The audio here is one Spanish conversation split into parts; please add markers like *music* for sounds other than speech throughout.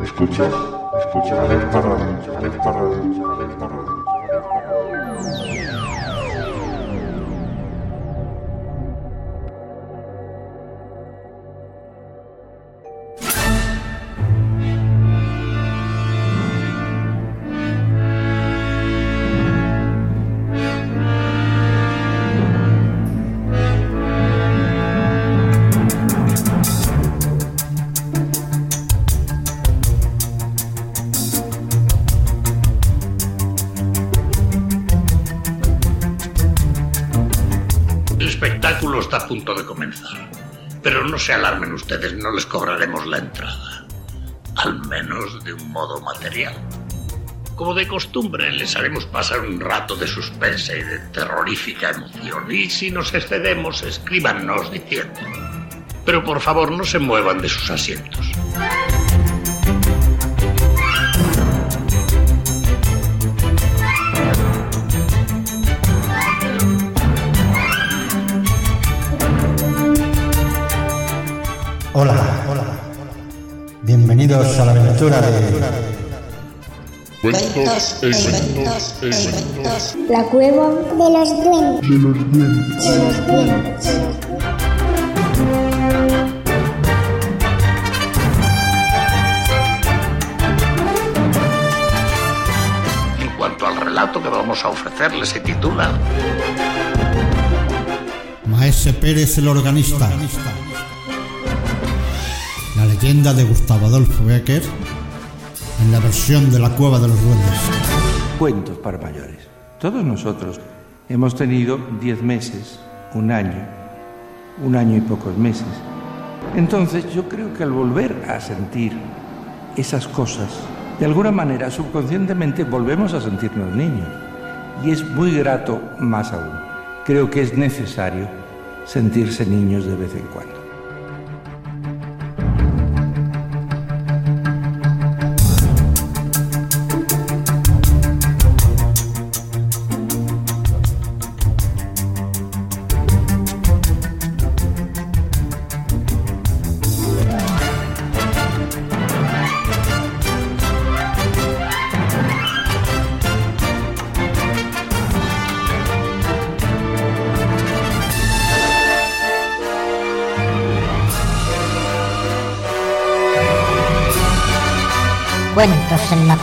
Escuchas, escuchas alerta radio, alerta radio, alerta radio. Se alarmen ustedes, no les cobraremos la entrada. Al menos de un modo material. Como de costumbre, les haremos pasar un rato de suspense y de terrorífica emoción. Y si nos excedemos, escríbanos diciendo. Pero por favor, no se muevan de sus asientos. Bienvenidos a la aventura de Cuentos e inventos, e inventos. La cueva de los duendes. De los duendes. De los duendes. En cuanto al relato que vamos a ofrecerles, se titula Maese Pérez el organista. La leyenda de Gustavo Adolfo Becker en la versión de la cueva de los duendes. Cuentos para mayores. Todos nosotros hemos tenido 10 meses, un año, un año y pocos meses. Entonces yo creo que al volver a sentir esas cosas, de alguna manera subconscientemente volvemos a sentirnos niños. Y es muy grato más aún. Creo que es necesario sentirse niños de vez en cuando.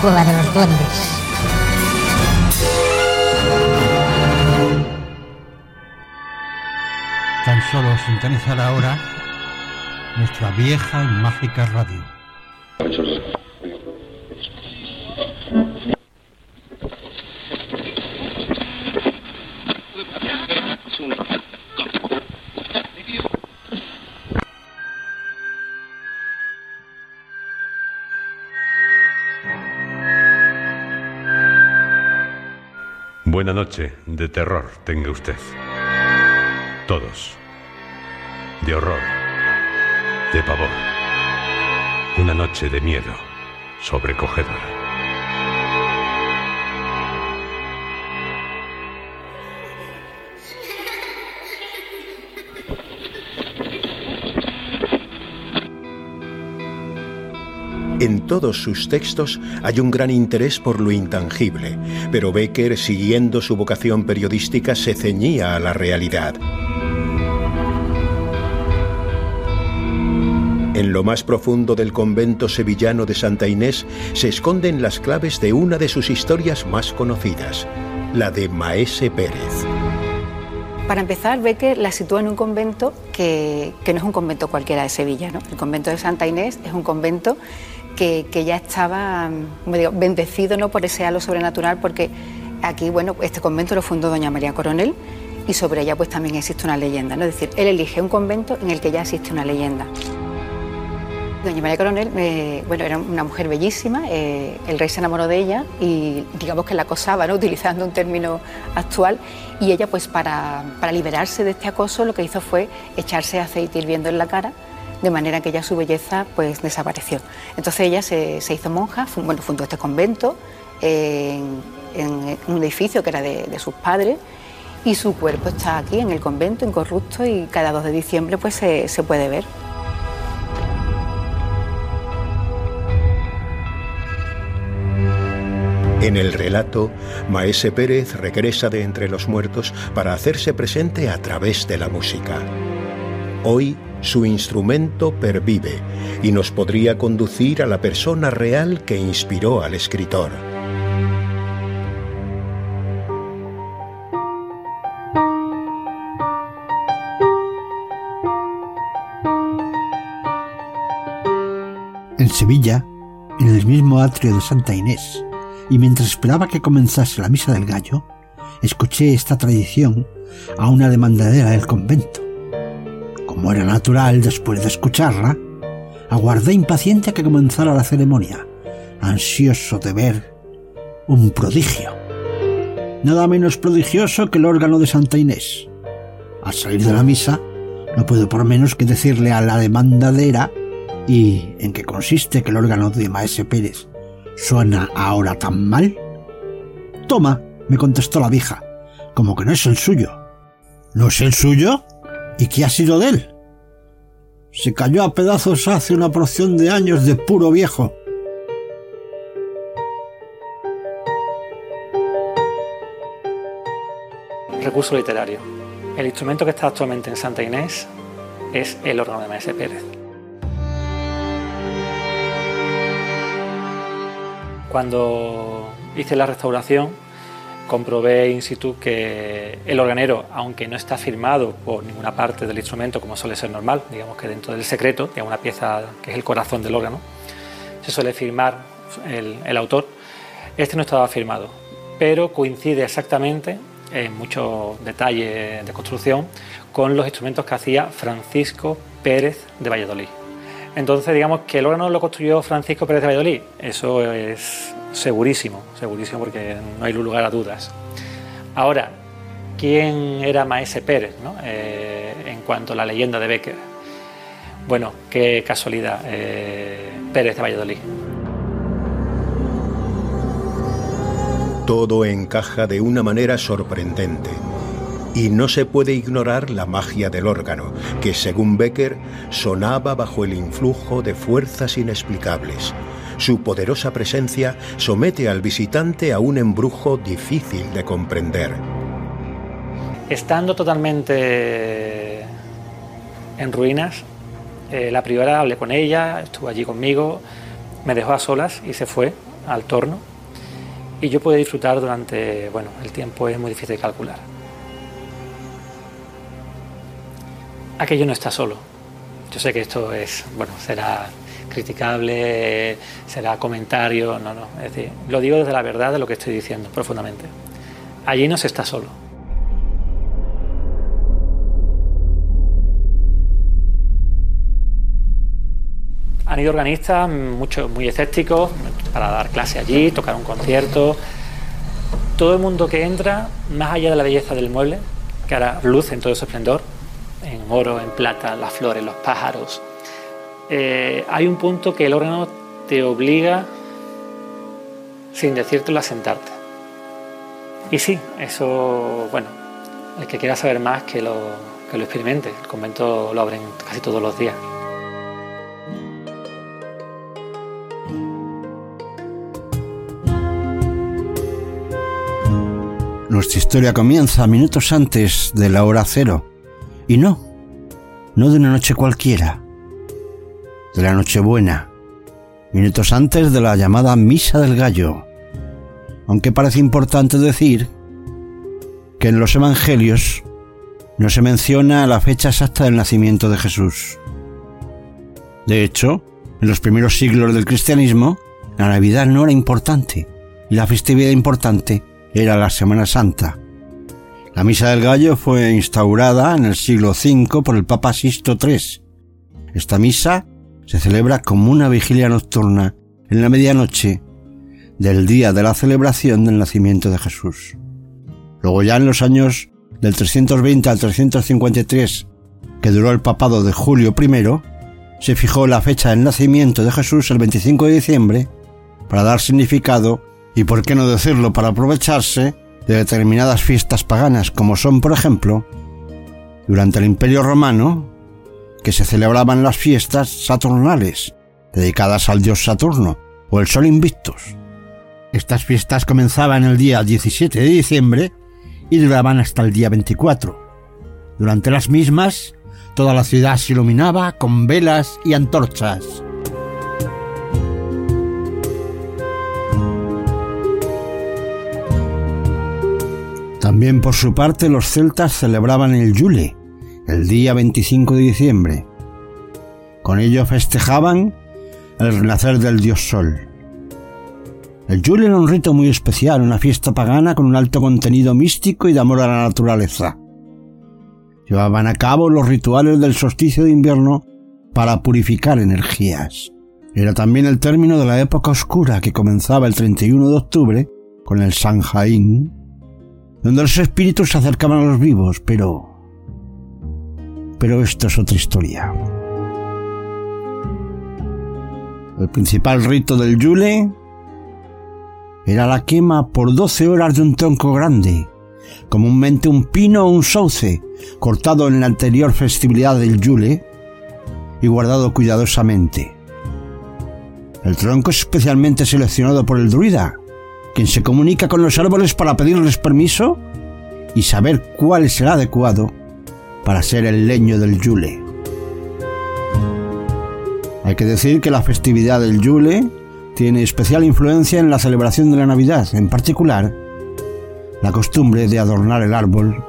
Cueva de los duendes. Tan solo sintonizar ahora nuestra vieja y mágica radio. Buena noche de terror tenga usted. Todos. De horror. De pavor. Una noche de miedo sobrecogedora. En todos sus textos hay un gran interés por lo intangible, pero Becker, siguiendo su vocación periodística, se ceñía a la realidad. En lo más profundo del convento sevillano de Santa Inés se esconden las claves de una de sus historias más conocidas, la de Maese Pérez. Para empezar, Becker la sitúa en un convento que, que no es un convento cualquiera de Sevilla. ¿no? El convento de Santa Inés es un convento que, ya estaba bendecido ¿no? por ese halo sobrenatural, porque aquí, bueno, este convento lo fundó doña María Coronel y sobre ella pues también existe una leyenda. ¿no? Es decir, él elige un convento en el que ya existe una leyenda. Doña María Coronel, eh, bueno, era una mujer bellísima, eh, el rey se enamoró de ella y digamos que la acosaba, ¿no? *laughs* utilizando un término actual, y ella pues para, para liberarse de este acoso lo que hizo fue echarse aceite hirviendo en la cara, de manera que ya su belleza pues desapareció. Entonces ella se, se hizo monja, bueno, fundó este convento, en un edificio que era de, de sus padres y su cuerpo está aquí en el convento, incorrupto, y cada 2 de diciembre pues se, se puede ver. En el relato, Maese Pérez regresa de entre los muertos para hacerse presente a través de la música. Hoy su instrumento pervive y nos podría conducir a la persona real que inspiró al escritor. En Sevilla, en el mismo atrio de Santa Inés, y mientras esperaba que comenzase la misa del gallo, escuché esta tradición a una demandadera del convento. Como era natural después de escucharla, aguardé impaciente a que comenzara la ceremonia, ansioso de ver un prodigio. Nada menos prodigioso que el órgano de Santa Inés. Al salir de la misa, no puedo por menos que decirle a la demandadera y en qué consiste que el órgano de Maese Pérez suena ahora tan mal. Toma, me contestó la vieja, como que no es el suyo. ¿No es el suyo? ¿Y qué ha sido de él? Se cayó a pedazos hace una porción de años de puro viejo. Recurso literario. El instrumento que está actualmente en Santa Inés es el órgano de Maese Pérez. Cuando hice la restauración, comprobé in situ que el organero, aunque no está firmado por ninguna parte del instrumento, como suele ser normal, digamos que dentro del secreto, digamos una pieza que es el corazón del órgano, se suele firmar el, el autor, este no estaba firmado, pero coincide exactamente en muchos detalles de construcción con los instrumentos que hacía Francisco Pérez de Valladolid. Entonces, digamos que el órgano lo construyó Francisco Pérez de Valladolid. Eso es segurísimo, segurísimo porque no hay lugar a dudas. Ahora, ¿quién era Maese Pérez no? eh, en cuanto a la leyenda de Becker? Bueno, qué casualidad, eh, Pérez de Valladolid. Todo encaja de una manera sorprendente. Y no se puede ignorar la magia del órgano, que según Becker sonaba bajo el influjo de fuerzas inexplicables. Su poderosa presencia somete al visitante a un embrujo difícil de comprender. Estando totalmente en ruinas, eh, la priora hablé con ella, estuvo allí conmigo, me dejó a solas y se fue al torno. Y yo pude disfrutar durante, bueno, el tiempo es muy difícil de calcular. aquello no está solo. Yo sé que esto es, bueno, será criticable, será comentario, no, no. Es decir, lo digo desde la verdad de lo que estoy diciendo profundamente. Allí no se está solo. Han ido organistas mucho, muy escépticos para dar clase allí, tocar un concierto. Todo el mundo que entra, más allá de la belleza del mueble, que ahora luce en todo su esplendor, en oro, en plata, las flores, los pájaros. Eh, hay un punto que el órgano te obliga, sin decírtelo, a sentarte. Y sí, eso, bueno, el que quiera saber más que lo, que lo experimente. El convento lo abren casi todos los días. Nuestra historia comienza minutos antes de la hora cero. Y no, no de una noche cualquiera, de la Nochebuena, minutos antes de la llamada Misa del Gallo. Aunque parece importante decir que en los Evangelios no se menciona la fecha exacta del nacimiento de Jesús. De hecho, en los primeros siglos del cristianismo, la Navidad no era importante y la festividad importante era la Semana Santa. La Misa del Gallo fue instaurada en el siglo V por el Papa Sisto III. Esta misa se celebra como una vigilia nocturna en la medianoche del día de la celebración del nacimiento de Jesús. Luego ya en los años del 320 al 353, que duró el papado de Julio I, se fijó la fecha del nacimiento de Jesús el 25 de diciembre para dar significado y por qué no decirlo para aprovecharse de determinadas fiestas paganas como son, por ejemplo, durante el Imperio Romano, que se celebraban las fiestas saturnales, dedicadas al dios Saturno, o el Sol Invictus. Estas fiestas comenzaban el día 17 de diciembre y duraban hasta el día 24. Durante las mismas, toda la ciudad se iluminaba con velas y antorchas. También por su parte los celtas celebraban el Yule, el día 25 de diciembre. Con ello festejaban el renacer del dios Sol. El Yule era un rito muy especial, una fiesta pagana con un alto contenido místico y de amor a la naturaleza. Llevaban a cabo los rituales del solsticio de invierno para purificar energías. Era también el término de la época oscura que comenzaba el 31 de octubre con el Sanjain, donde los espíritus se acercaban a los vivos, pero... Pero esto es otra historia. El principal rito del Yule era la quema por 12 horas de un tronco grande, comúnmente un pino o un sauce, cortado en la anterior festividad del Yule y guardado cuidadosamente. El tronco es especialmente seleccionado por el druida, quien se comunica con los árboles para pedirles permiso y saber cuál es el adecuado para ser el leño del Yule. Hay que decir que la festividad del Yule tiene especial influencia en la celebración de la Navidad, en particular la costumbre de adornar el árbol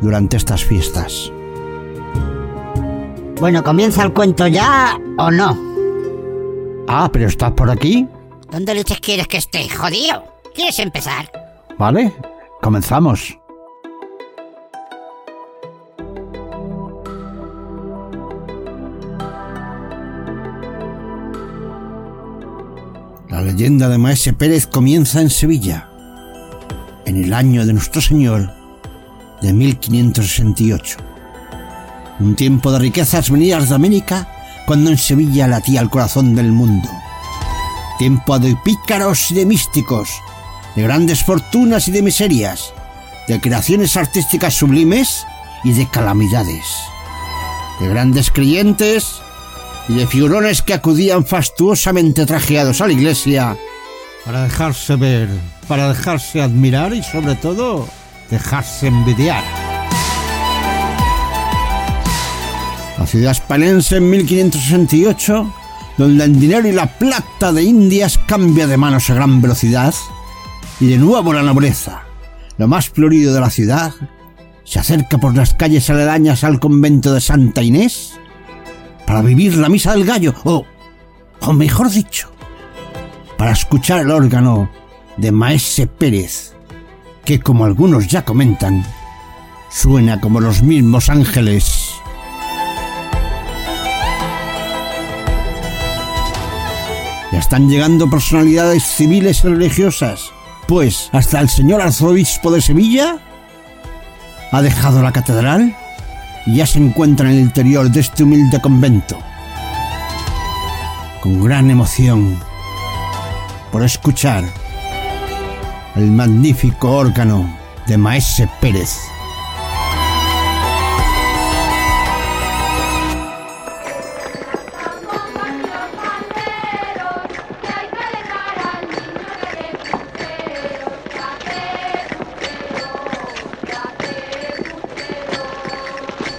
durante estas fiestas. Bueno, ¿comienza el cuento ya o no? Ah, pero estás por aquí. ¿Dónde leches quieres que esté, jodido? ¿Quieres empezar? Vale, comenzamos. Leyenda de Maese Pérez comienza en Sevilla, en el año de nuestro Señor de 1568. Un tiempo de riquezas venidas de América cuando en Sevilla latía el corazón del mundo. Tiempo de pícaros y de místicos, de grandes fortunas y de miserias, de creaciones artísticas sublimes y de calamidades, de grandes creyentes y de figurones que acudían fastuosamente trajeados a la iglesia para dejarse ver, para dejarse admirar y sobre todo dejarse envidiar. La ciudad hispanense en 1568, donde el dinero y la plata de Indias cambia de manos a gran velocidad, y de nuevo la nobleza, lo más florido de la ciudad, se acerca por las calles aledañas al convento de Santa Inés para vivir la misa del gallo, o, o mejor dicho, para escuchar el órgano de Maese Pérez, que como algunos ya comentan, suena como los mismos ángeles. Ya están llegando personalidades civiles y religiosas, pues hasta el señor arzobispo de Sevilla ha dejado la catedral ya se encuentra en el interior de este humilde convento. Con gran emoción por escuchar el magnífico órgano de Maese Pérez.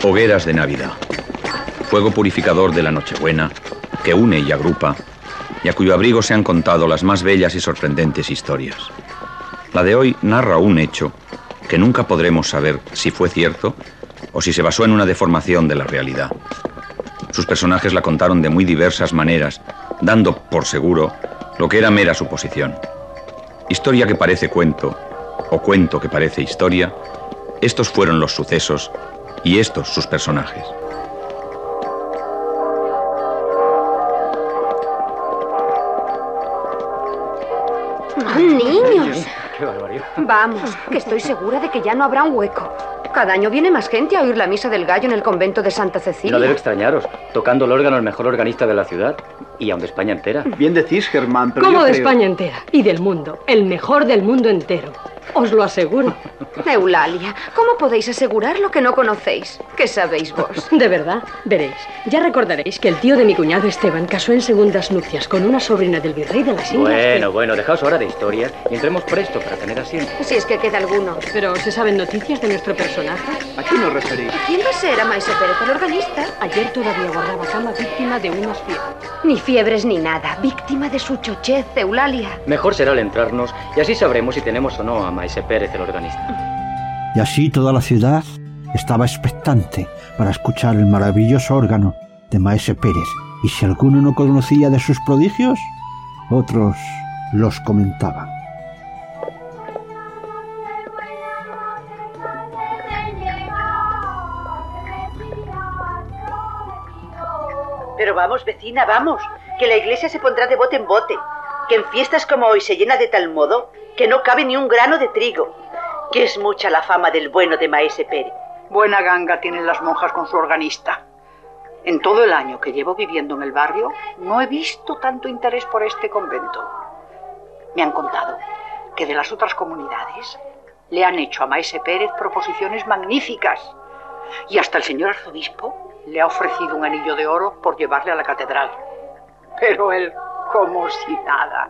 Hogueras de Navidad. Fuego purificador de la Nochebuena, que une y agrupa, y a cuyo abrigo se han contado las más bellas y sorprendentes historias. La de hoy narra un hecho que nunca podremos saber si fue cierto o si se basó en una deformación de la realidad. Sus personajes la contaron de muy diversas maneras, dando por seguro lo que era mera suposición. Historia que parece cuento, o cuento que parece historia, estos fueron los sucesos y estos sus personajes. ¡Niños! Vamos, que estoy segura de que ya no habrá un hueco. Cada año viene más gente a oír la misa del gallo en el convento de Santa Cecilia. No debe extrañaros, tocando el órgano el mejor organista de la ciudad y aun de España entera. Bien decís, Germán, pero Como yo de creo- España entera y del mundo. El mejor del mundo entero. Os lo aseguro. *laughs* Eulalia, ¿cómo podéis asegurar lo que no conocéis? ¿Qué sabéis vos? *laughs* De verdad, veréis. Ya recordaréis que el tío de mi cuñado Esteban casó en segundas nupcias con una sobrina del virrey de las Indias. Bueno, bueno, dejaos ahora de historias y entremos presto para tener asiento. Si es que queda alguno. Pero ¿se saben noticias de nuestro personaje? ¿A quién os referís? ¿Quién va a ser a Maese Pérez, el organista? Ayer todavía guardaba cama víctima de unas fiebres. Ni fiebres ni nada. Víctima de su chochez, Eulalia. Mejor será al entrarnos y así sabremos si tenemos o no a Maese Pérez, el organista. Y así toda la ciudad estaba expectante para escuchar el maravilloso órgano de Maese Pérez. Y si alguno no conocía de sus prodigios, otros los comentaban. Pero vamos, vecina, vamos, que la iglesia se pondrá de bote en bote, que en fiestas como hoy se llena de tal modo que no cabe ni un grano de trigo, que es mucha la fama del bueno de Maese Pérez. Buena ganga tienen las monjas con su organista. En todo el año que llevo viviendo en el barrio, no he visto tanto interés por este convento. Me han contado que de las otras comunidades le han hecho a Maese Pérez proposiciones magníficas. Y hasta el señor arzobispo le ha ofrecido un anillo de oro por llevarle a la catedral. Pero él, como si nada,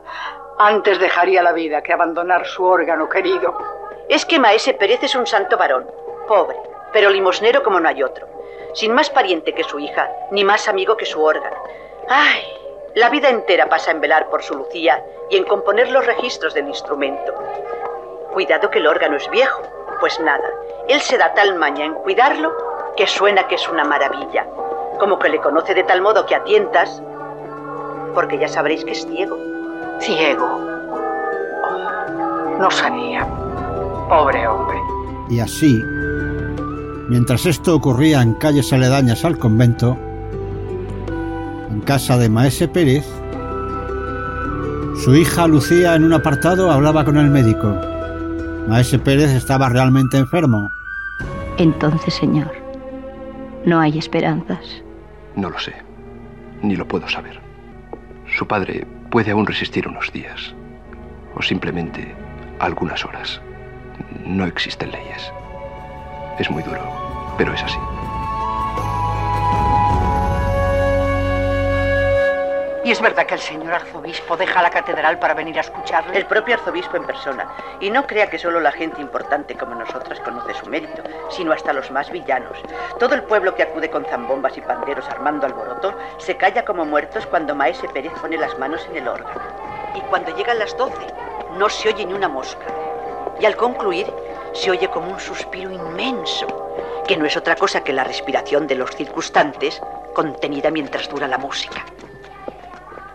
antes dejaría la vida que abandonar su órgano querido. Es que Maese Pérez es un santo varón, pobre, pero limosnero como no hay otro, sin más pariente que su hija, ni más amigo que su órgano. ¡Ay! La vida entera pasa en velar por su Lucía y en componer los registros del instrumento. Cuidado que el órgano es viejo, pues nada, él se da tal maña en cuidarlo que suena que es una maravilla, como que le conoce de tal modo que a tientas, porque ya sabréis que es ciego. Ciego. Oh, no sabía. Pobre hombre. Y así, mientras esto ocurría en calles aledañas al convento, en casa de Maese Pérez, su hija Lucía en un apartado hablaba con el médico. Maese Pérez estaba realmente enfermo. Entonces, señor, no hay esperanzas. No lo sé, ni lo puedo saber. Su padre puede aún resistir unos días, o simplemente algunas horas. No existen leyes. Es muy duro, pero es así. ¿Y es verdad que el señor arzobispo deja la catedral para venir a escucharle? El propio arzobispo en persona. Y no crea que solo la gente importante como nosotras conoce su mérito, sino hasta los más villanos. Todo el pueblo que acude con zambombas y panderos armando alboroto se calla como muertos cuando Maese Pérez pone las manos en el órgano. Y cuando llegan las doce, no se oye ni una mosca. Y al concluir, se oye como un suspiro inmenso, que no es otra cosa que la respiración de los circunstantes contenida mientras dura la música.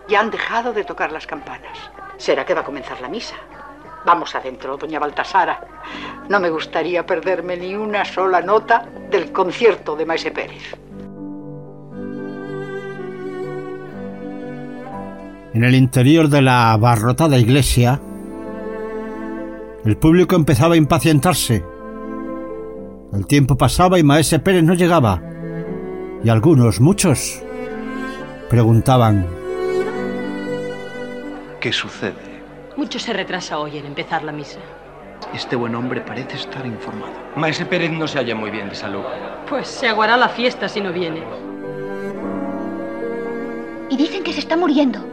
Ya han dejado de tocar las campanas. ¿Será que va a comenzar la misa? Vamos adentro, doña Baltasara. No me gustaría perderme ni una sola nota del concierto de Maese Pérez. En el interior de la abarrotada iglesia, el público empezaba a impacientarse. El tiempo pasaba y Maese Pérez no llegaba. Y algunos, muchos, preguntaban, ¿Qué sucede? Mucho se retrasa hoy en empezar la misa. Este buen hombre parece estar informado. Maese Pérez no se halla muy bien de salud. Pues se aguará la fiesta si no viene. Y dicen que se está muriendo.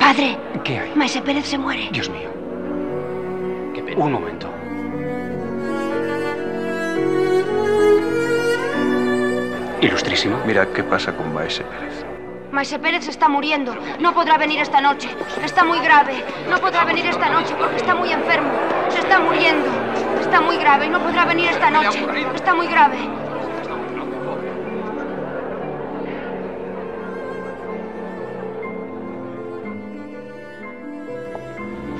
Padre, ¿Qué hay? Maese Pérez se muere. Dios mío. Qué pena. Un momento. Ilustrísimo. Mira qué pasa con Maese Pérez. Maese Pérez se está muriendo. No podrá venir esta noche. Está muy grave. No podrá venir esta noche porque está muy enfermo. Se está muriendo. Está muy grave y no podrá venir esta noche. Está muy grave.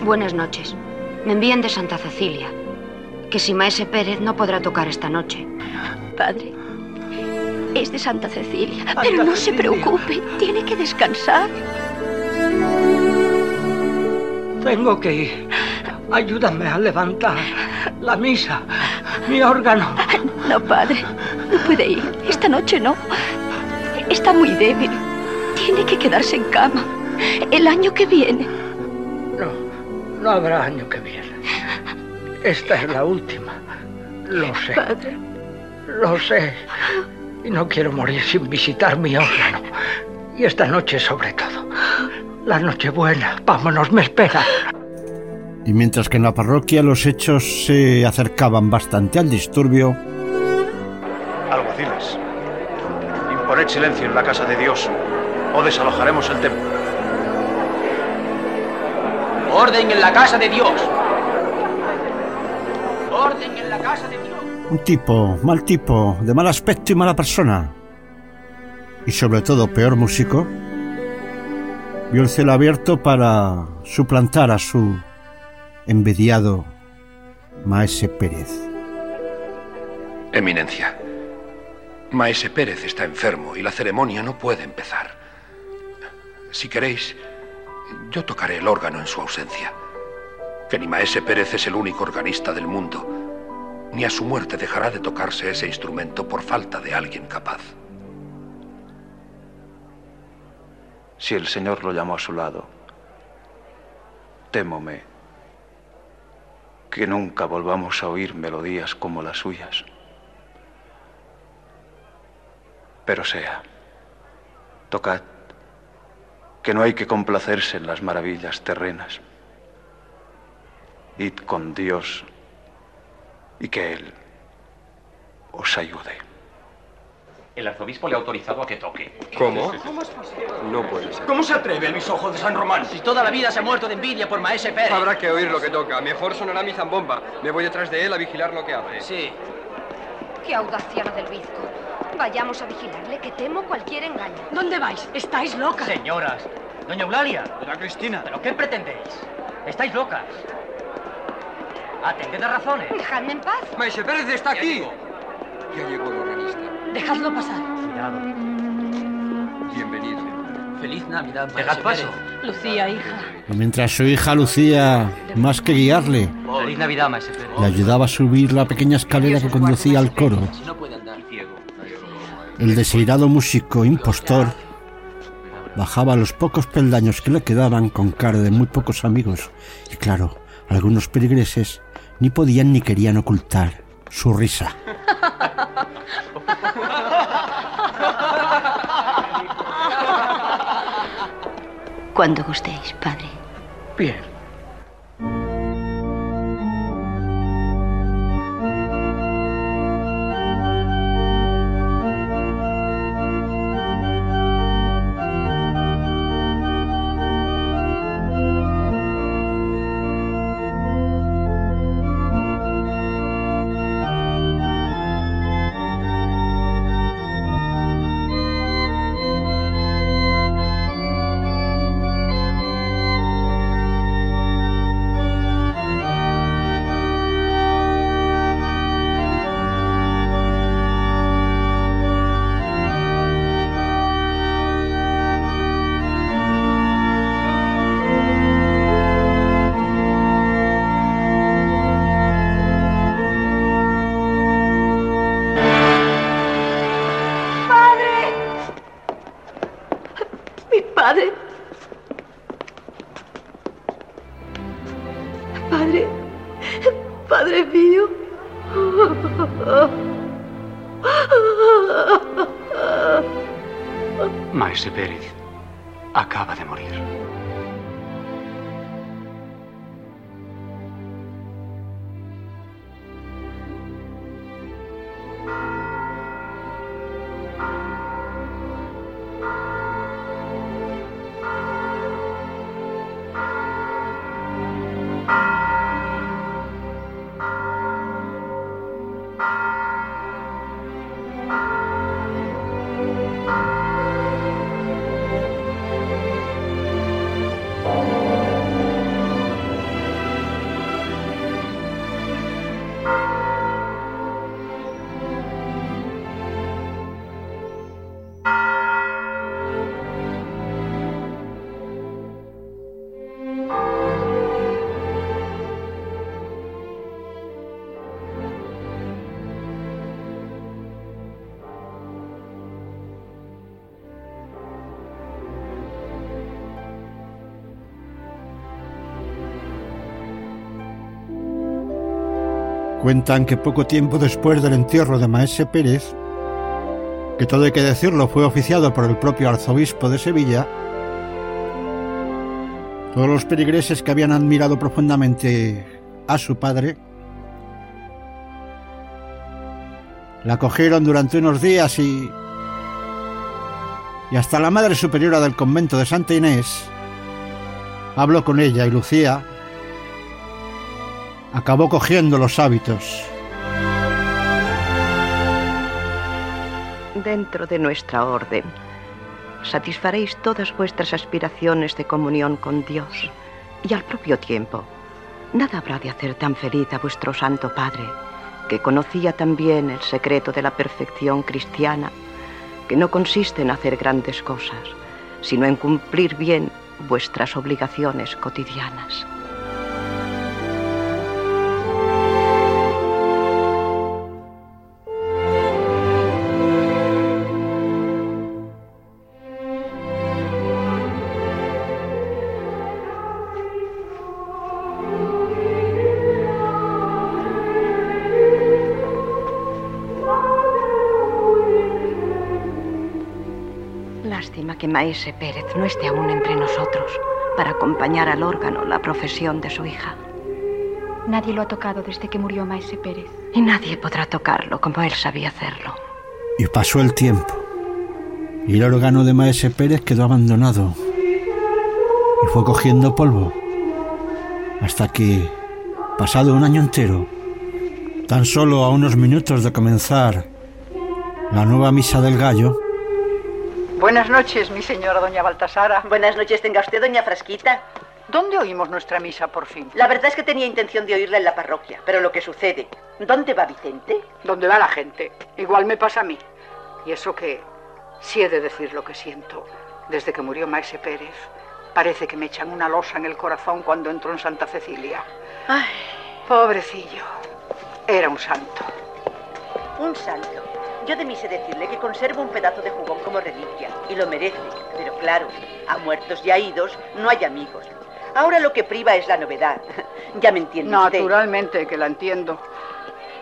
Buenas noches. Me envían de Santa Cecilia. Que si Maese Pérez no podrá tocar esta noche. Padre, es de Santa Cecilia. Pero no se preocupe, tiene que descansar. Tengo que ir. Ayúdame a levantar. La misa. Mi órgano. No, padre. No puede ir. Esta noche no. Está muy débil. Tiene que quedarse en cama. El año que viene. No, no habrá año que viene. Esta es la última. Lo sé. Padre. Lo sé. Y no quiero morir sin visitar mi órgano. Y esta noche sobre todo. La noche buena. Vámonos, me espera. Y mientras que en la parroquia los hechos se acercaban bastante al disturbio, Alguaciles, imponed silencio en la casa de Dios o desalojaremos el templo. Orden en la casa de Dios. Orden en la casa de Dios. Un tipo, mal tipo, de mal aspecto y mala persona, y sobre todo peor músico, vio el cielo abierto para suplantar a su envidiado Maese Pérez. Eminencia, Maese Pérez está enfermo y la ceremonia no puede empezar. Si queréis, yo tocaré el órgano en su ausencia. Que ni Maese Pérez es el único organista del mundo, ni a su muerte dejará de tocarse ese instrumento por falta de alguien capaz. Si el Señor lo llamó a su lado, témome que nunca volvamos a oír melodías como las suyas. Pero sea, tocad, que no hay que complacerse en las maravillas terrenas. Id con Dios y que Él os ayude. El arzobispo le ha autorizado a que toque. ¿Cómo? ¿Cómo es posible? No puede ser. ¿Cómo se atreve a mis ojos de San Román? Si toda la vida se ha muerto de envidia por Maese Pérez. Habrá que oír lo que toca. Mejor sonará mi zambomba. Me voy detrás de él a vigilar lo que hace. Sí. Qué audacia la del bizco. Vayamos a vigilarle, que temo cualquier engaño. ¿Dónde vais? ¿Estáis locas? Señoras, doña Eulalia. Doña Cristina. ¿Pero qué pretendéis? Estáis locas. Atended a razones. Dejadme en paz. Maese Pérez está aquí. Ya llegó el organista. Dejadlo pasar. Cuidado. Bienvenido. Feliz Navidad, Dejad paso. Lucía, hija. Mientras su hija Lucía, más que guiarle, Feliz Navidad, Maese Pérez. le ayudaba a subir la pequeña escalera que conducía al coro. El desheredado músico impostor bajaba los pocos peldaños que le quedaban con cara de muy pocos amigos. Y claro, algunos peligreses ni podían ni querían ocultar su risa. Cuando gustéis, padre. Bien. Cuentan que poco tiempo después del entierro de Maese Pérez, que todo hay que decirlo fue oficiado por el propio arzobispo de Sevilla, todos los peligreses que habían admirado profundamente a su padre, la acogieron durante unos días y... y hasta la Madre Superiora del convento de Santa Inés habló con ella y Lucía acabó cogiendo los hábitos. Dentro de nuestra orden, satisfaréis todas vuestras aspiraciones de comunión con Dios y al propio tiempo, nada habrá de hacer tan feliz a vuestro Santo Padre, que conocía también el secreto de la perfección cristiana, que no consiste en hacer grandes cosas, sino en cumplir bien vuestras obligaciones cotidianas. Maese Pérez no esté aún entre nosotros para acompañar al órgano la profesión de su hija. Nadie lo ha tocado desde que murió Maese Pérez. Y nadie podrá tocarlo como él sabía hacerlo. Y pasó el tiempo. Y el órgano de Maese Pérez quedó abandonado. Y fue cogiendo polvo. Hasta que, pasado un año entero, tan solo a unos minutos de comenzar la nueva misa del gallo, Buenas noches, mi señora doña Baltasara. Buenas noches tenga usted, doña Frasquita. ¿Dónde oímos nuestra misa por fin? La verdad es que tenía intención de oírla en la parroquia, pero lo que sucede... ¿Dónde va Vicente? ¿Dónde va la gente? Igual me pasa a mí. Y eso que, si he de decir lo que siento, desde que murió Maese Pérez, parece que me echan una losa en el corazón cuando entro en Santa Cecilia. Ay, pobrecillo. Era un santo. Un santo. Yo de mí sé decirle que conservo un pedazo de jugón como reliquia, y lo merece. Pero claro, a muertos y a idos no hay amigos. Ahora lo que priva es la novedad. *laughs* ya me entiende usted. Naturalmente que la entiendo.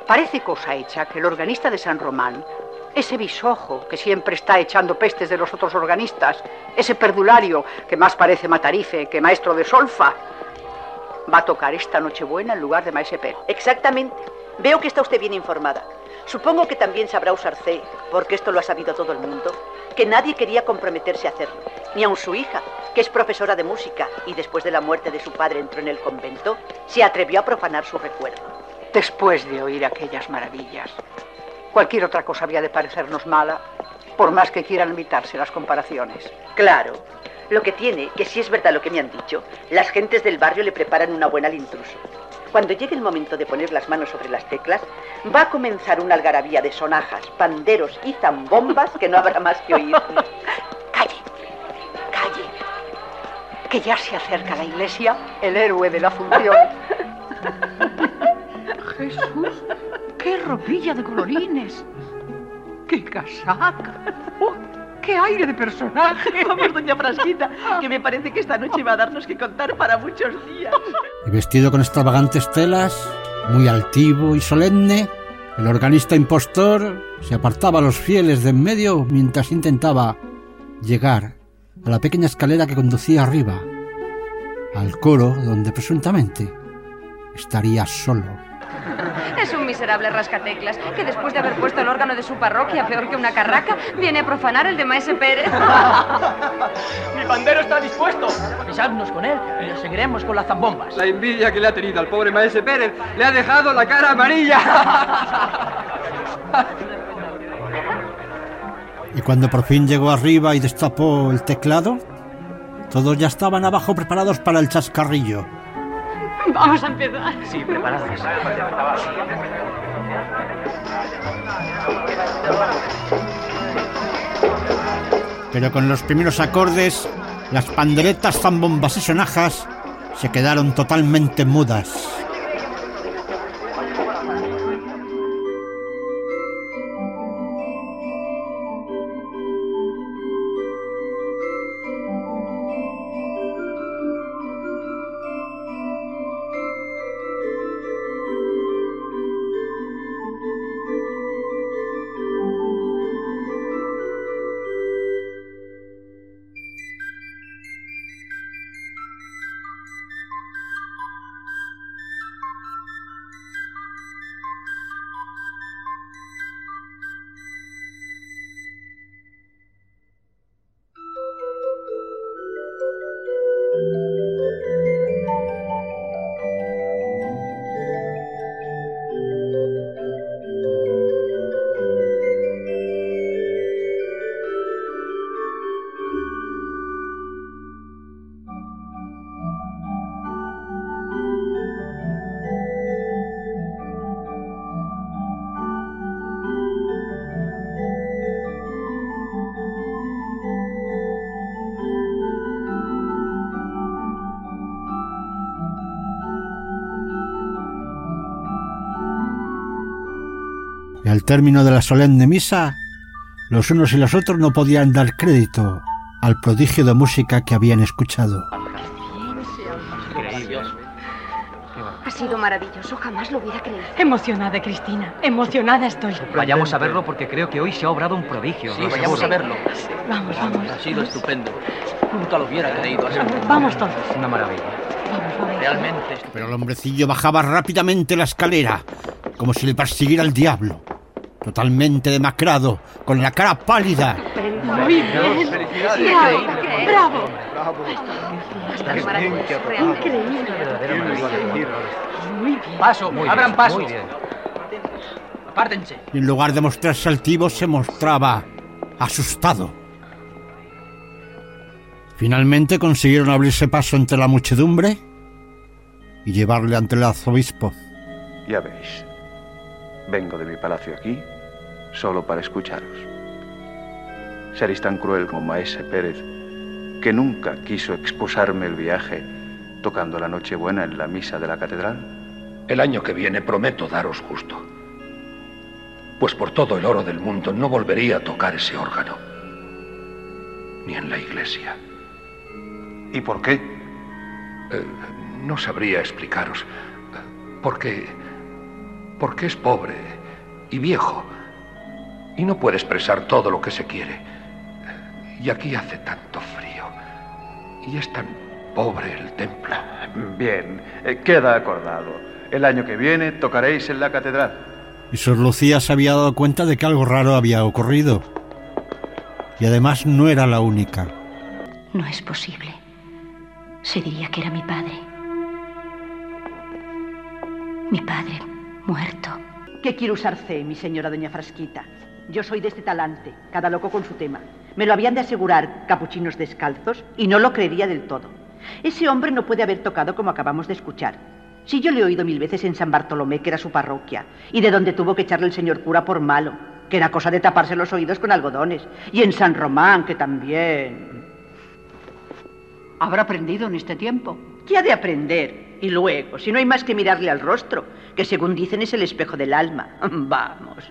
Parece cosa hecha que el organista de San Román, ese bisojo que siempre está echando pestes de los otros organistas, ese perdulario que más parece matarife que maestro de solfa, va a tocar esta Nochebuena en lugar de Maese Pérez. Exactamente. Veo que está usted bien informada. Supongo que también sabrá usar C, porque esto lo ha sabido todo el mundo, que nadie quería comprometerse a hacerlo, ni aun su hija, que es profesora de música y después de la muerte de su padre entró en el convento, se atrevió a profanar su recuerdo. Después de oír aquellas maravillas, cualquier otra cosa había de parecernos mala, por más que quieran limitarse las comparaciones. Claro. Lo que tiene, que si es verdad lo que me han dicho, las gentes del barrio le preparan una buena al intruso. Cuando llegue el momento de poner las manos sobre las teclas, va a comenzar una algarabía de sonajas, panderos y zambombas que no habrá más que oír. *laughs* Calle, calle, que ya se acerca a la iglesia el héroe de la función. *laughs* Jesús, qué ropilla de colorines, qué casaca, ¡Oh, qué aire de personaje. *laughs* Vamos, doña Frasquita, que me parece que esta noche va a darnos que contar para muchos días. y vestido con extravagantes telas, muy altivo y solemne, el organista impostor se apartaba a los fieles de en medio mientras intentaba llegar a la pequeña escalera que conducía arriba, al coro donde presuntamente estaría solo. Es un miserable rascateclas que después de haber puesto el órgano de su parroquia peor que una carraca, viene a profanar el de Maese Pérez. *laughs* Mi pandero está dispuesto. Pisadnos con él y lo seguiremos con las zambombas. La envidia que le ha tenido al pobre maese Pérez le ha dejado la cara amarilla. *laughs* Y cuando por fin llegó arriba y destapó el teclado, todos ya estaban abajo preparados para el chascarrillo. Vamos a empezar. Sí, preparados. Pero con los primeros acordes, las panderetas, zambombas y sonajas se quedaron totalmente mudas. Término de la solemne misa, los unos y los otros no podían dar crédito al prodigio de música que habían escuchado. Ha sido maravilloso, jamás lo hubiera creído. Emocionada, Cristina. Emocionada estoy. Vayamos a verlo porque creo que hoy se ha obrado un prodigio. Sí, vayamos a verlo. Vamos, vamos. Ha sido estupendo. Nunca lo hubiera creído. Vamos todos. Una maravilla. Realmente. Pero el hombrecillo bajaba rápidamente la escalera, como si le persiguiera el diablo. Totalmente demacrado, con la cara pálida. Muy bien. Felicidades. Bravo. Bravo. Increíble. Muy bien. Paso, Muy abran paso. muy bien. Apártense. En lugar de mostrarse altivo, se mostraba asustado. Finalmente consiguieron abrirse paso entre la muchedumbre y llevarle ante el arzobispo. Ya veis, vengo de mi palacio aquí solo para escucharos. Seréis tan cruel como Maese Pérez, que nunca quiso expulsarme el viaje tocando la Nochebuena en la misa de la catedral. El año que viene prometo daros gusto. Pues por todo el oro del mundo no volvería a tocar ese órgano. Ni en la iglesia. ¿Y por qué? Eh, no sabría explicaros. Porque. Porque es pobre y viejo. Y no puede expresar todo lo que se quiere. Y aquí hace tanto frío. Y es tan pobre el templo. Bien, eh, queda acordado. El año que viene tocaréis en la catedral. Y Sor Lucía se había dado cuenta de que algo raro había ocurrido. Y además no era la única. No es posible. Se diría que era mi padre. Mi padre, muerto. ¿Qué quiere usarse, mi señora doña Frasquita? Yo soy de este talante, cada loco con su tema. Me lo habían de asegurar capuchinos descalzos y no lo creería del todo. Ese hombre no puede haber tocado como acabamos de escuchar. Si yo le he oído mil veces en San Bartolomé, que era su parroquia, y de donde tuvo que echarle el señor cura por malo, que era cosa de taparse los oídos con algodones, y en San Román, que también. ¿Habrá aprendido en este tiempo? ¿Qué ha de aprender? Y luego, si no hay más que mirarle al rostro, que según dicen es el espejo del alma. *laughs* Vamos.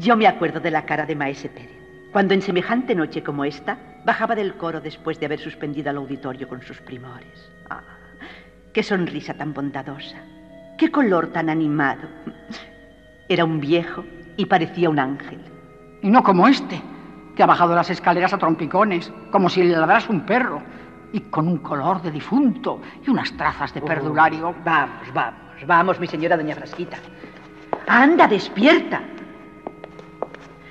Yo me acuerdo de la cara de Maese Pérez, cuando en semejante noche como esta bajaba del coro después de haber suspendido al auditorio con sus primores. Ah, qué sonrisa tan bondadosa, qué color tan animado. Era un viejo y parecía un ángel. Y no como este, que ha bajado las escaleras a trompicones, como si le ladraras un perro, y con un color de difunto y unas trazas de perdulario. Vamos, vamos, vamos, mi señora doña Frasquita. Anda, despierta.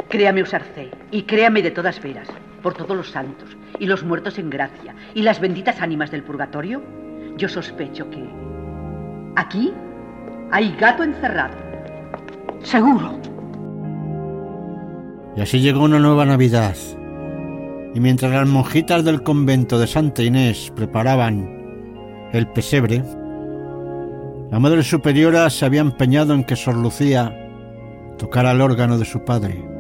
Créame, Usarcé, y créame de todas veras, por todos los santos, y los muertos en gracia, y las benditas ánimas del purgatorio, yo sospecho que aquí hay gato encerrado. Seguro. Y así llegó una nueva Navidad. Y mientras las monjitas del convento de Santa Inés preparaban el pesebre, la Madre Superiora se había empeñado en que Sor Lucía tocara el órgano de su padre,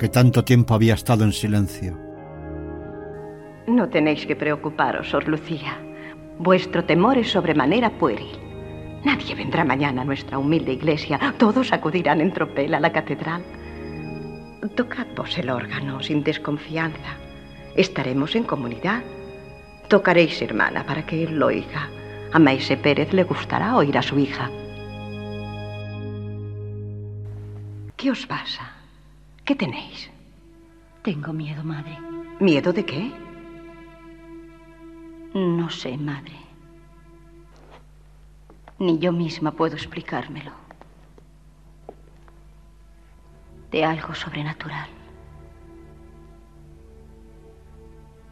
que tanto tiempo había estado en silencio. No tenéis que preocuparos, Sor Lucía. Vuestro temor es sobremanera pueril. Nadie vendrá mañana a nuestra humilde iglesia. Todos acudirán en tropel a la catedral. Tocad vos el órgano sin desconfianza. Estaremos en comunidad. Tocaréis, hermana, para que él lo oiga. A Maese Pérez le gustará oír a su hija. ¿Qué os pasa? ¿Qué tenéis? Tengo miedo, madre. ¿Miedo de qué? No sé, madre. Ni yo misma puedo explicármelo. De algo sobrenatural.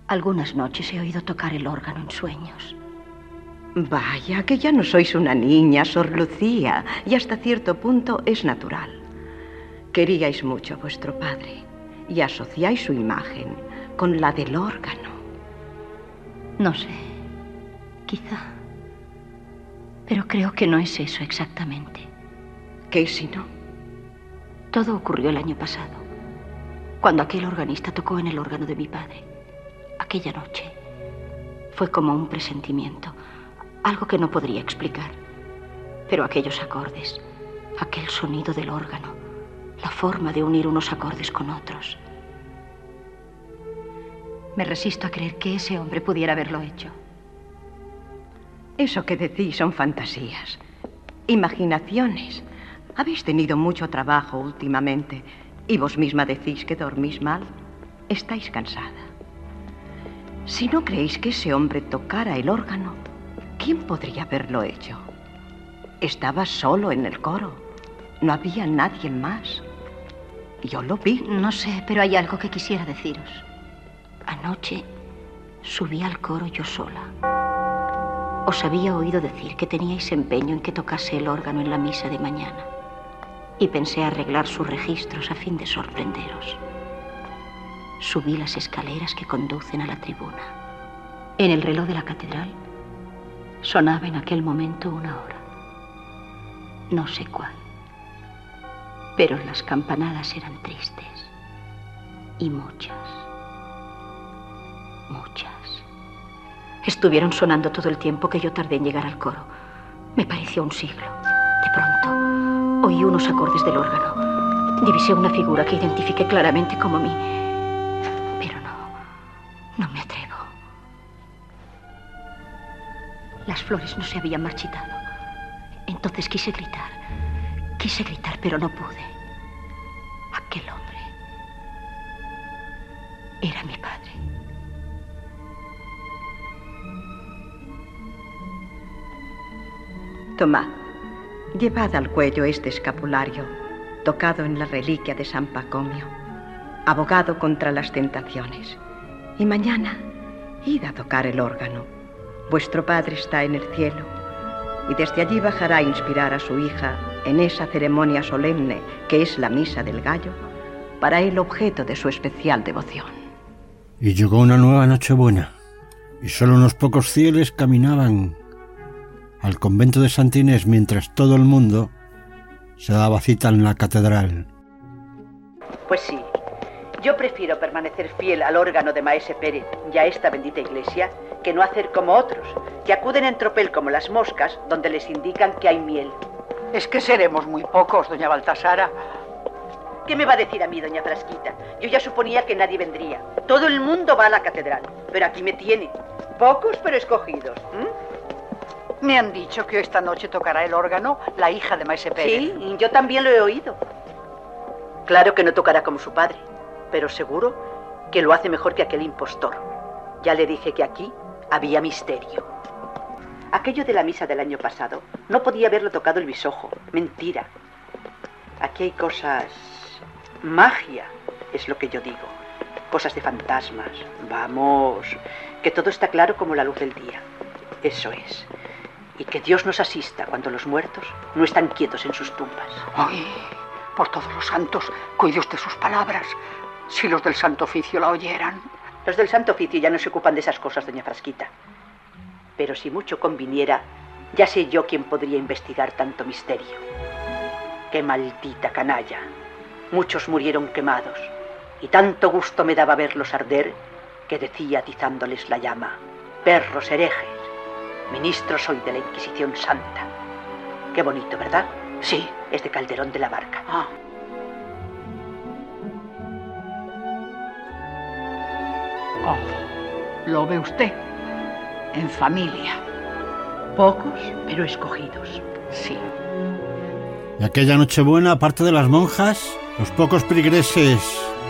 Algunas noches he oído tocar el órgano en sueños. Vaya, que ya no sois una niña, Sor Lucía, y hasta cierto punto es natural. Queríais mucho a vuestro padre y asociáis su imagen con la del órgano. No sé. Quizá. Pero creo que no es eso exactamente. ¿Qué si no? Todo ocurrió el año pasado, cuando aquel organista tocó en el órgano de mi padre. Aquella noche fue como un presentimiento, algo que no podría explicar. Pero aquellos acordes, Aquel sonido del órgano, la forma de unir unos acordes con otros. Me resisto a creer que ese hombre pudiera haberlo hecho. Eso que decís son fantasías, imaginaciones. Habéis tenido mucho trabajo últimamente y vos misma decís que dormís mal. Estáis cansada. Si no creéis que ese hombre tocara el órgano, ¿quién podría haberlo hecho? Estaba solo en el coro. No había nadie más. Yo lo vi. No sé, pero hay algo que quisiera deciros. Anoche subí al coro yo sola. Os había oído decir que teníais empeño en que tocase el órgano en la misa de mañana. Y pensé arreglar sus registros a fin de sorprenderos. Subí las escaleras que conducen a la tribuna. En el reloj de la catedral sonaba en aquel momento una hora. No sé cuál. Pero las campanadas eran tristes. Y muchas. Muchas. Estuvieron sonando todo el tiempo que yo tardé en llegar al coro. Me pareció un siglo. De pronto, oí unos acordes del órgano. Divisé una figura que identifiqué claramente como mi... Pero no, no me atrevo. Las flores no se habían marchitado. Entonces quise gritar. Quise gritar, pero no pude. Aquel hombre era mi padre. Tomad, llevad al cuello este escapulario, tocado en la reliquia de San Pacomio, abogado contra las tentaciones. Y mañana, id a tocar el órgano. Vuestro Padre está en el cielo, y desde allí bajará a inspirar a su hija en esa ceremonia solemne que es la misa del gallo, para el objeto de su especial devoción. Y llegó una nueva Nochebuena, y solo unos pocos fieles caminaban al convento de Santa Inés mientras todo el mundo se daba cita en la catedral. Pues sí, yo prefiero permanecer fiel al órgano de Maese Pérez y a esta bendita iglesia que no hacer como otros, que acuden en tropel como las moscas donde les indican que hay miel. Es que seremos muy pocos, doña Baltasara. ¿Qué me va a decir a mí, doña Frasquita? Yo ya suponía que nadie vendría. Todo el mundo va a la catedral, pero aquí me tiene. Pocos, pero escogidos. Me han dicho que esta noche tocará el órgano la hija de Maese Pérez. Sí, yo también lo he oído. Claro que no tocará como su padre, pero seguro que lo hace mejor que aquel impostor. Ya le dije que aquí había misterio. Aquello de la misa del año pasado no podía haberlo tocado el bisojo. Mentira. Aquí hay cosas... Magia, es lo que yo digo. Cosas de fantasmas. Vamos, que todo está claro como la luz del día. Eso es. Y que Dios nos asista cuando los muertos no están quietos en sus tumbas. Ay, por todos los santos, cuide usted sus palabras. Si los del Santo Oficio la oyeran. Los del Santo Oficio ya no se ocupan de esas cosas, doña Frasquita. Pero si mucho conviniera, ya sé yo quién podría investigar tanto misterio. ¡Qué maldita canalla! Muchos murieron quemados, y tanto gusto me daba verlos arder que decía atizándoles la llama, perros herejes, ministro soy de la Inquisición Santa. Qué bonito, ¿verdad? Sí, es de Calderón de la Barca. Ah. Oh, ¿Lo ve usted? En familia. Pocos, pero escogidos. Sí. Y aquella Nochebuena, aparte de las monjas, los pocos peregreses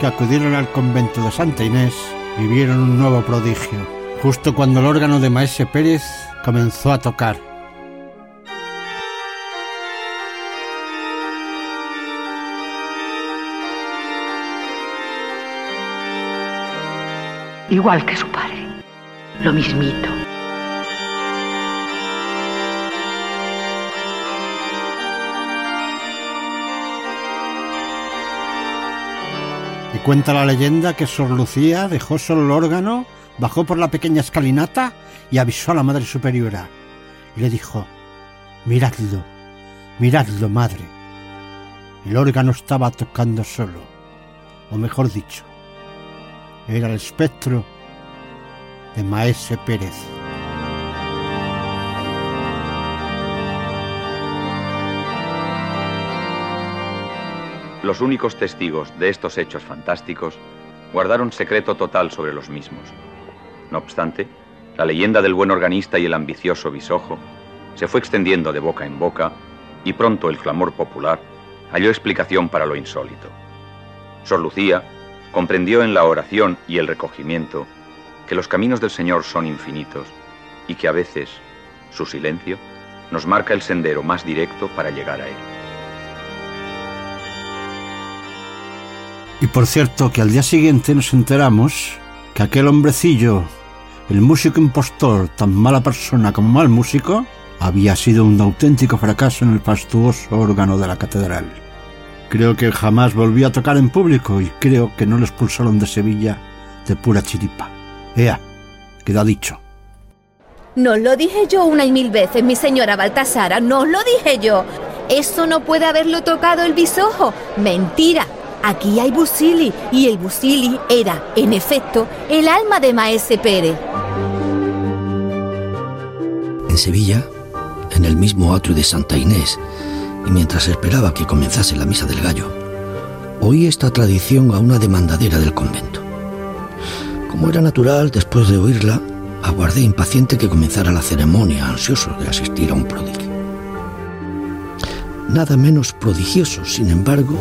que acudieron al convento de Santa Inés vivieron un nuevo prodigio, justo cuando el órgano de Maese Pérez comenzó a tocar. Igual que su padre. Lo mismito. Cuenta la leyenda que Sor Lucía dejó solo el órgano, bajó por la pequeña escalinata y avisó a la Madre Superiora. Y le dijo, miradlo, miradlo, Madre. El órgano estaba tocando solo, o mejor dicho, era el espectro de Maese Pérez. Los únicos testigos de estos hechos fantásticos guardaron secreto total sobre los mismos. No obstante, la leyenda del buen organista y el ambicioso bisojo se fue extendiendo de boca en boca y pronto el clamor popular halló explicación para lo insólito. Sor Lucía comprendió en la oración y el recogimiento que los caminos del Señor son infinitos y que a veces su silencio nos marca el sendero más directo para llegar a Él. Y por cierto que al día siguiente nos enteramos que aquel hombrecillo, el músico impostor, tan mala persona como mal músico, había sido un auténtico fracaso en el fastuoso órgano de la catedral. Creo que jamás volvió a tocar en público y creo que no lo expulsaron de Sevilla de pura chiripa. Ea, queda dicho. No lo dije yo una y mil veces, mi señora Baltasara, no lo dije yo. Eso no puede haberlo tocado el bisojo. Mentira. Aquí hay Busili y el Busili era, en efecto, el alma de Maese Pérez. En Sevilla, en el mismo atrio de Santa Inés, y mientras esperaba que comenzase la misa del gallo, oí esta tradición a una demandadera del convento. Como era natural, después de oírla, aguardé impaciente que comenzara la ceremonia, ansioso de asistir a un prodigio. Nada menos prodigioso, sin embargo,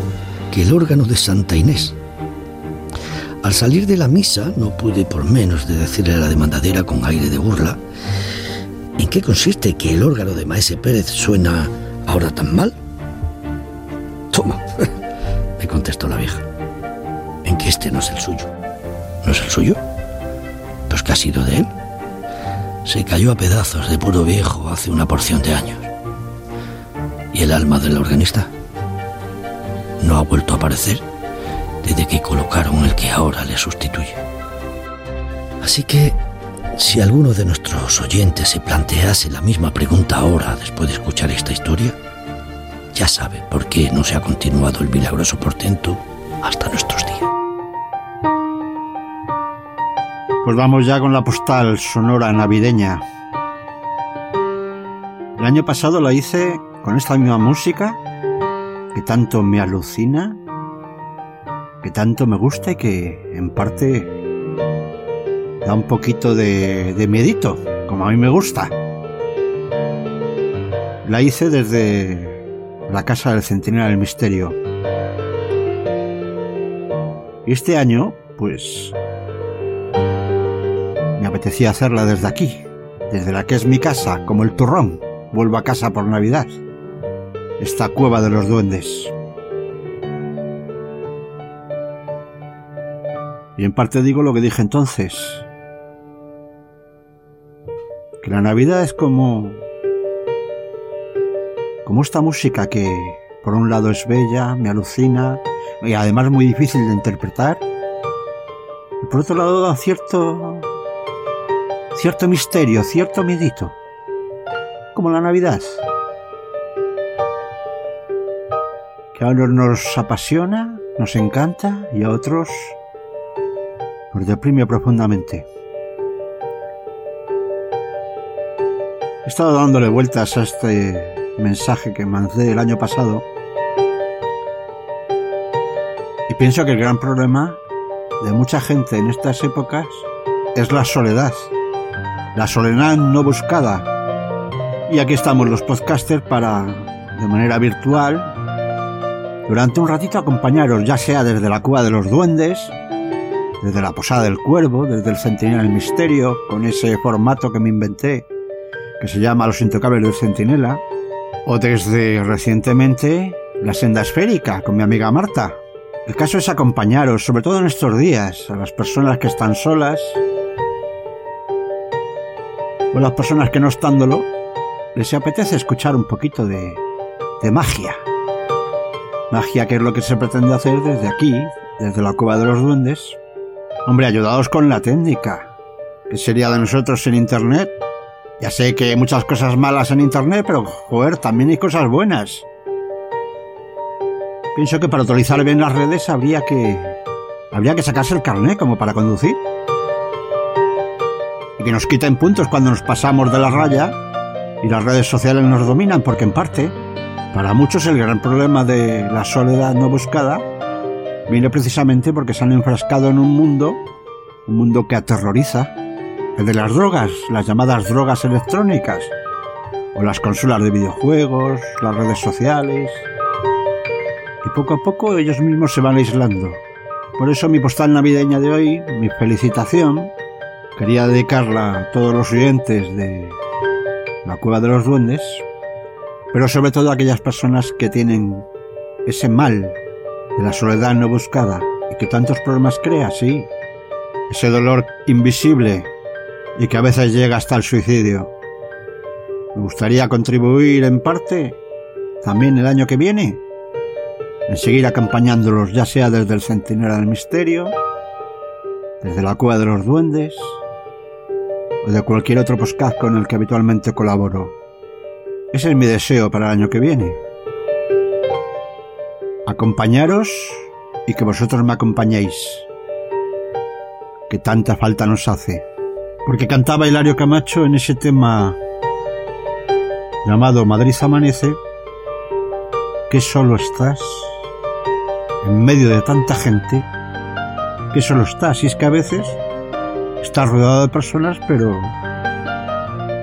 que el órgano de Santa Inés. Al salir de la misa no pude por menos de decirle a la demandadera con aire de burla ¿En qué consiste que el órgano de Maese Pérez suena ahora tan mal? Toma, *laughs* me contestó la vieja. En que este no es el suyo. ¿No es el suyo? Pues que ha sido de él. Se cayó a pedazos de puro viejo hace una porción de años. ¿Y el alma del organista? No ha vuelto a aparecer desde que colocaron el que ahora le sustituye. Así que, si alguno de nuestros oyentes se plantease la misma pregunta ahora después de escuchar esta historia, ya sabe por qué no se ha continuado el milagroso portento hasta nuestros días. Pues vamos ya con la postal sonora navideña. El año pasado la hice con esta misma música que tanto me alucina, que tanto me gusta y que en parte da un poquito de, de miedito, como a mí me gusta. La hice desde la casa del Centinela del Misterio. Y este año, pues, me apetecía hacerla desde aquí, desde la que es mi casa, como el turrón. Vuelvo a casa por Navidad. Esta cueva de los duendes. Y en parte digo lo que dije entonces. Que la Navidad es como... como esta música que por un lado es bella, me alucina y además muy difícil de interpretar. Y por otro lado da cierto... cierto misterio, cierto miedito. Como la Navidad. Que a unos nos apasiona, nos encanta y a otros nos deprime profundamente. He estado dándole vueltas a este mensaje que mandé el año pasado y pienso que el gran problema de mucha gente en estas épocas es la soledad, la soledad no buscada. Y aquí estamos los podcasters para, de manera virtual, durante un ratito acompañaros, ya sea desde la cueva de los duendes, desde la posada del cuervo, desde el centinela del misterio, con ese formato que me inventé, que se llama Los intocables del centinela, o desde recientemente la senda esférica con mi amiga Marta. El caso es acompañaros, sobre todo en estos días, a las personas que están solas, o las personas que no estándolo, les apetece escuchar un poquito de, de magia. Magia que es lo que se pretende hacer desde aquí, desde la cueva de los duendes. Hombre, ayudados con la técnica. ¿Qué sería de nosotros en Internet? Ya sé que hay muchas cosas malas en Internet, pero joder, también hay cosas buenas. Pienso que para utilizar bien las redes habría que... Habría que sacarse el carnet como para conducir. Y que nos quiten puntos cuando nos pasamos de la raya y las redes sociales nos dominan, porque en parte Para muchos el gran problema de la soledad no buscada viene precisamente porque se han enfrascado en un mundo, un mundo que aterroriza, el de las drogas, las llamadas drogas electrónicas, o las consolas de videojuegos, las redes sociales. Y poco a poco ellos mismos se van aislando. Por eso mi postal navideña de hoy, mi felicitación, quería dedicarla a todos los oyentes de la Cueva de los Duendes, pero sobre todo aquellas personas que tienen ese mal de la soledad no buscada y que tantos problemas crea, sí, ese dolor invisible y que a veces llega hasta el suicidio. Me gustaría contribuir en parte también el año que viene en seguir acompañándolos ya sea desde el Centinela del Misterio, desde la Cueva de los Duendes o de cualquier otro podcast con el que habitualmente colaboro. Ese es mi deseo para el año que viene. Acompañaros y que vosotros me acompañéis. Que tanta falta nos hace. Porque cantaba Hilario Camacho en ese tema llamado Madrid Amanece, que solo estás en medio de tanta gente, que solo estás. Y es que a veces estás rodeado de personas, pero,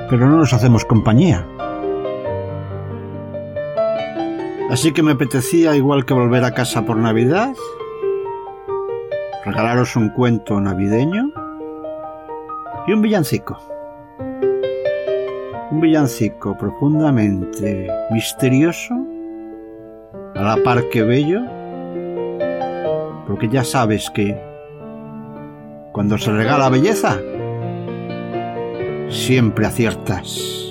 pero no nos hacemos compañía. Así que me apetecía, igual que volver a casa por Navidad, regalaros un cuento navideño y un villancico. Un villancico profundamente misterioso, a la par que bello, porque ya sabes que cuando se regala belleza, siempre aciertas.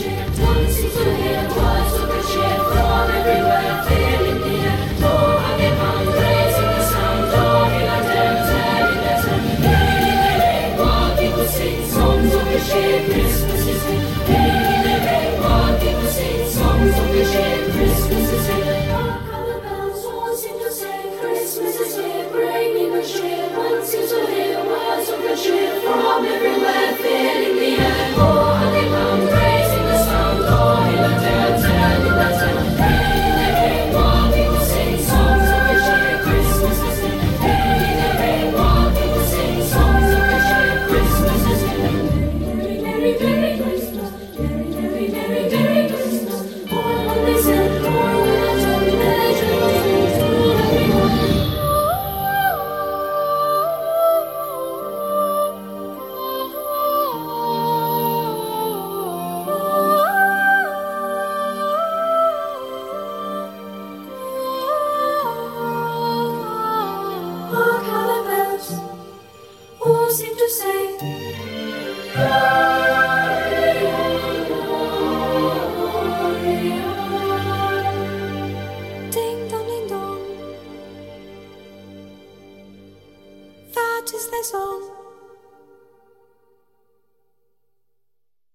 Imagine.